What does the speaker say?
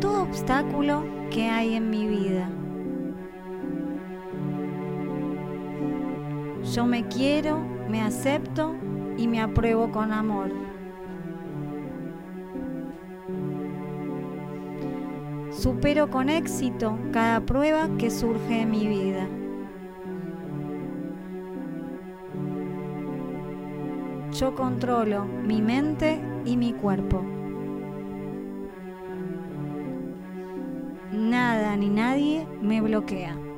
Todo obstáculo que hay en mi vida. Yo me quiero, me acepto y me apruebo con amor. Supero con éxito cada prueba que surge en mi vida. Yo controlo mi mente y mi cuerpo. Ni nadie me bloquea.